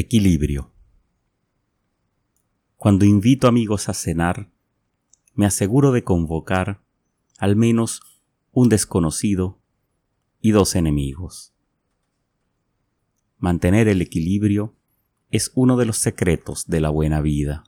Equilibrio. Cuando invito amigos a cenar, me aseguro de convocar al menos un desconocido y dos enemigos. Mantener el equilibrio es uno de los secretos de la buena vida.